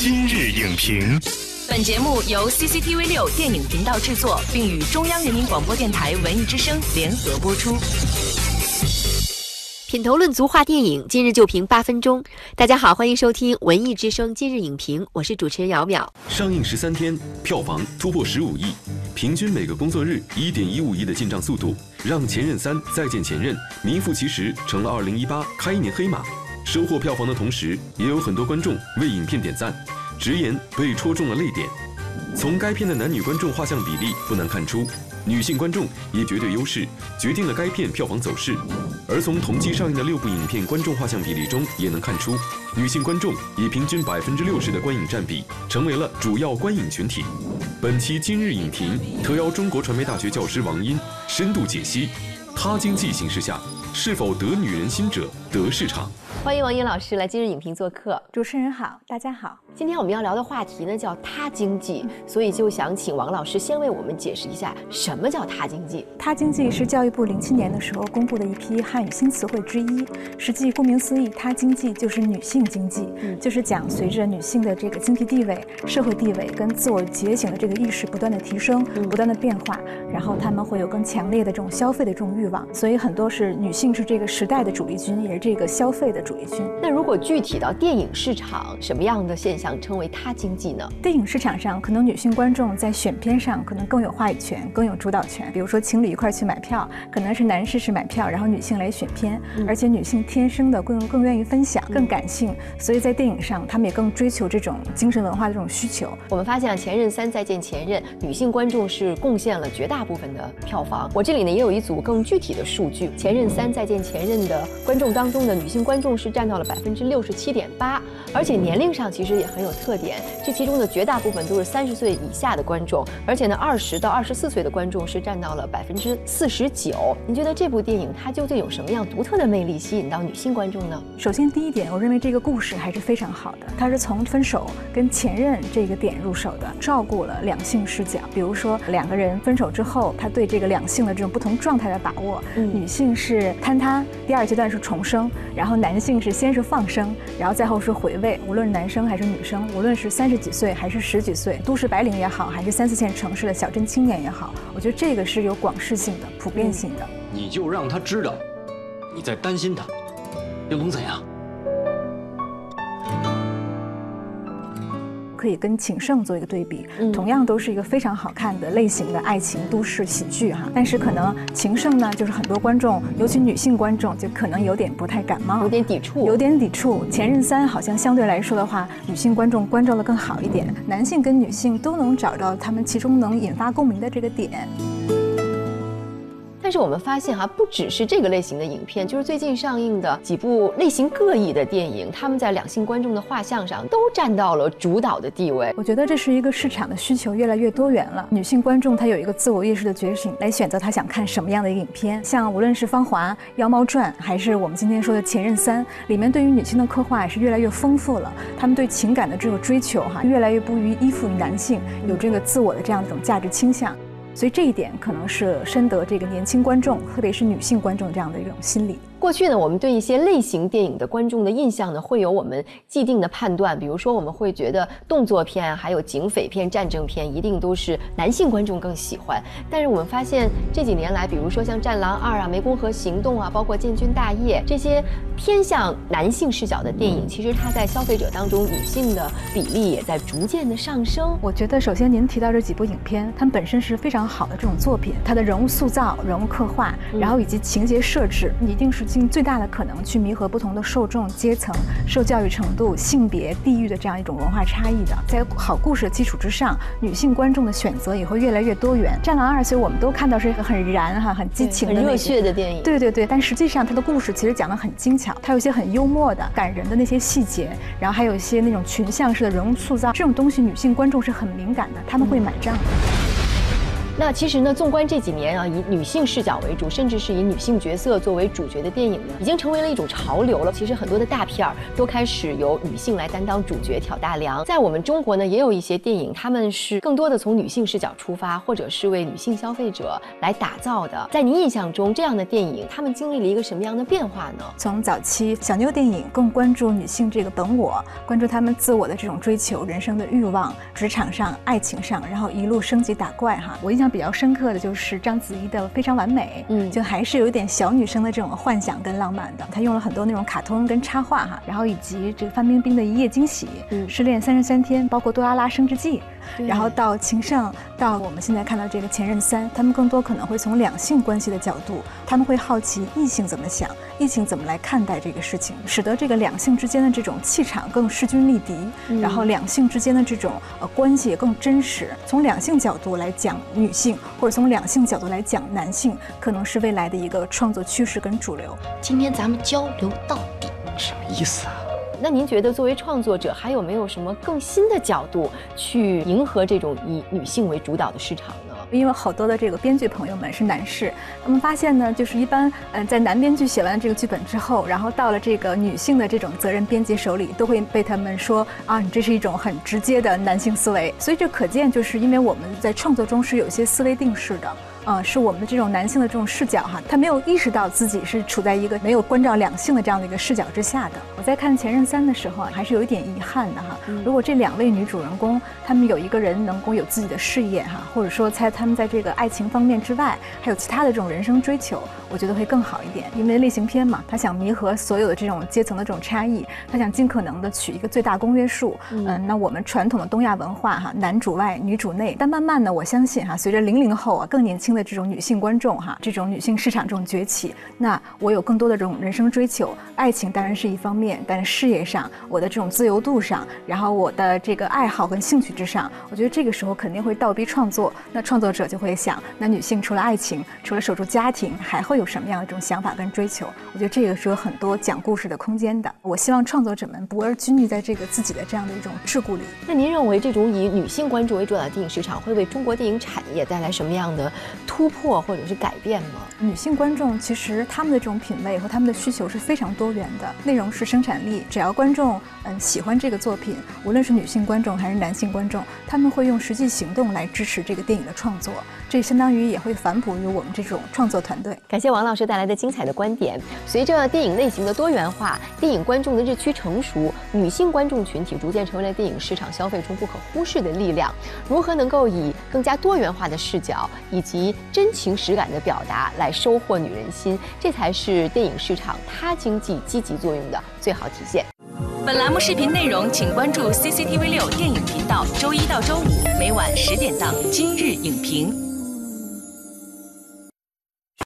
今日影评，本节目由 CCTV 六电影频道制作，并与中央人民广播电台文艺之声联合播出。品头论足话电影，今日就评八分钟。大家好，欢迎收听文艺之声今日影评，我是主持人姚淼。上映十三天，票房突破十五亿，平均每个工作日一点一五亿的进账速度，让《前任三：再见前任》名副其实成了二零一八开年黑马。收获票房的同时，也有很多观众为影片点赞，直言被戳中了泪点。从该片的男女观众画像比例不难看出，女性观众以绝对优势，决定了该片票房走势。而从同期上映的六部影片观众画像比例中也能看出，女性观众以平均百分之六十的观影占比，成为了主要观影群体。本期今日影评特邀中国传媒大学教师王英深度解析：他经济形势下，是否得女人心者得市场？欢迎王英老师来今日影评做客。主持人好，大家好。今天我们要聊的话题呢叫“他经济”，所以就想请王老师先为我们解释一下什么叫“他经济”。他经济是教育部零七年的时候公布的一批汉语新词汇之一。实际顾名思义，他经济就是女性经济，就是讲随着女性的这个经济地位、社会地位跟自我觉醒的这个意识不断的提升、不断的变化，然后他们会有更强烈的这种消费的这种欲望。所以很多是女性是这个时代的主力军，也是这个消费的主力军。那如果具体到电影市场，什么样的现象？称为他经济呢？电影市场上，可能女性观众在选片上可能更有话语权，更有主导权。比如说情侣一块去买票，可能是男士是买票，然后女性来选片，而且女性天生的更更愿意分享，更感性，所以在电影上，他们也更追求这种精神文化的这种需求。我们发现啊《前任三：再见前任》，女性观众是贡献了绝大部分的票房。我这里呢也有一组更具体的数据，《前任三：再见前任》的观众当中的女性观众是占到了百分之六十七点八，而且年龄上其实也很有特点，这其中的绝大部分都是三十岁以下的观众，而且呢，二十到二十四岁的观众是占到了百分之四十九。您觉得这部电影它究竟有什么样独特的魅力，吸引到女性观众呢？首先，第一点，我认为这个故事还是非常好的，它是从分手跟前任这个点入手的，照顾了两性视角。比如说，两个人分手之后，他对这个两性的这种不同状态的把握，女性是坍塌，第二阶段是重生，然后男性是先是放生，然后再后是回味。无论是男生还是女生，无论是三十几岁还是十几岁，都市白领也好，还是三四线城市的小镇青年也好，我觉得这个是有广式性的、普遍性的。你就让他知道你在担心他，又能怎样？可以跟《请圣》做一个对比，同样都是一个非常好看的类型的爱情都市喜剧哈。但是可能《情圣》呢，就是很多观众，尤其女性观众，就可能有点不太感冒，有点抵触，有点抵触。《前任三》好像相对来说的话，女性观众关照的更好一点，男性跟女性都能找到他们其中能引发共鸣的这个点。但是我们发现哈，不只是这个类型的影片，就是最近上映的几部类型各异的电影，他们在两性观众的画像上都占到了主导的地位。我觉得这是一个市场的需求越来越多元了，女性观众她有一个自我意识的觉醒，来选择她想看什么样的影片。像无论是《芳华》《妖猫传》，还是我们今天说的《前任三》，里面对于女性的刻画也是越来越丰富了。她们对情感的这个追求哈，越来越不于依附于男性，有这个自我的这样一种价值倾向。所以这一点可能是深得这个年轻观众，特别是女性观众这样的一种心理。过去呢，我们对一些类型电影的观众的印象呢，会有我们既定的判断。比如说，我们会觉得动作片、还有警匪片、战争片一定都是男性观众更喜欢。但是我们发现这几年来，比如说像《战狼二》啊、《湄公河行动》啊，包括《建军大业》这些偏向男性视角的电影，其实它在消费者当中女性的比例也在逐渐的上升。我觉得，首先您提到这几部影片，它们本身是非常好的这种作品，它的人物塑造、人物刻画，然后以及情节设置，一定是。尽最大的可能去弥合不同的受众阶层、受教育程度、性别、地域的这样一种文化差异的，在好故事的基础之上，女性观众的选择也会越来越多元。《战狼二》其实我们都看到是一个很燃哈、很激情、很热血的电影。对对对，但实际上它的故事其实讲得很精巧，它有一些很幽默的、感人的那些细节，然后还有一些那种群像式的人物塑造，这种东西女性观众是很敏感的，他们会买账。那其实呢，纵观这几年啊，以女性视角为主，甚至是以女性角色作为主角的电影呢，已经成为了一种潮流了。其实很多的大片儿都开始由女性来担当主角挑大梁。在我们中国呢，也有一些电影，他们是更多的从女性视角出发，或者是为女性消费者来打造的。在您印象中，这样的电影他们经历了一个什么样的变化呢？从早期小妞电影更关注女性这个本我，关注她们自我的这种追求、人生的欲望、职场上、爱情上，然后一路升级打怪哈。我印象比较深刻的就是章子怡的《非常完美》，嗯，就还是有一点小女生的这种幻想跟浪漫的。她用了很多那种卡通跟插画哈，然后以及这个范冰冰的《一夜惊喜》，嗯，失恋三十三天，包括《多拉拉升职记》，然后到情圣，到我们现在看到这个《前任三》，他们更多可能会从两性关系的角度，他们会好奇异性怎么想，异性怎么来看待这个事情，使得这个两性之间的这种气场更势均力敌，然后两性之间的这种呃关系也更真实。从两性角度来讲女性，或者从两性角度来讲男性，可能是未来的一个创作趋势跟主流。今天咱们交流到底什么意思啊？那您觉得作为创作者，还有没有什么更新的角度去迎合这种以女性为主导的市场呢？因为好多的这个编剧朋友们是男士，他们发现呢，就是一般嗯，在男编剧写完这个剧本之后，然后到了这个女性的这种责任编辑手里，都会被他们说啊，你这是一种很直接的男性思维。所以这可见，就是因为我们在创作中是有些思维定式的。啊，是我们的这种男性的这种视角哈，他没有意识到自己是处在一个没有关照两性的这样的一个视角之下的。我在看《前任三》的时候啊，还是有一点遗憾的哈。如果这两位女主人公，她们有一个人能够有自己的事业哈，或者说在她们在这个爱情方面之外，还有其他的这种人生追求，我觉得会更好一点。因为类型片嘛，他想弥合所有的这种阶层的这种差异，他想尽可能的取一个最大公约数。嗯，那我们传统的东亚文化哈，男主外女主内。但慢慢的，我相信哈，随着零零后啊更年轻的这种女性观众哈，这种女性市场这种崛起，那我有更多的这种人生追求，爱情当然是一方面，但是事业上，我的这种自由度上，然后我的这个爱好跟兴趣之上，我觉得这个时候肯定会倒逼创作。那创作者就会想，那女性除了爱情，除了守住家庭，还会有什么样的这种想法跟追求？我觉得这个是有很多讲故事的空间的。我希望创作者们不而拘泥在这个自己的这样的一种桎梏里。那您认为这种以女性关注为主导的电影市场会为中国电影产业带来什么样的突破？或者是改变吗？女性观众其实他们的这种品味和他们的需求是非常多元的。内容是生产力，只要观众嗯喜欢这个作品，无论是女性观众还是男性观众，他们会用实际行动来支持这个电影的创作。这相当于也会反哺于我们这种创作团队。感谢王老师带来的精彩的观点。随着电影类型的多元化，电影观众的日趋成熟，女性观众群体逐渐成为了电影市场消费中不可忽视的力量。如何能够以更加多元化的视角以及真情实感的表达来收获女人心，这才是电影市场它经济积极作用的最好体现。本栏目视频内容，请关注 CCTV 六电影频道，周一到周五每晚十点档《今日影评》。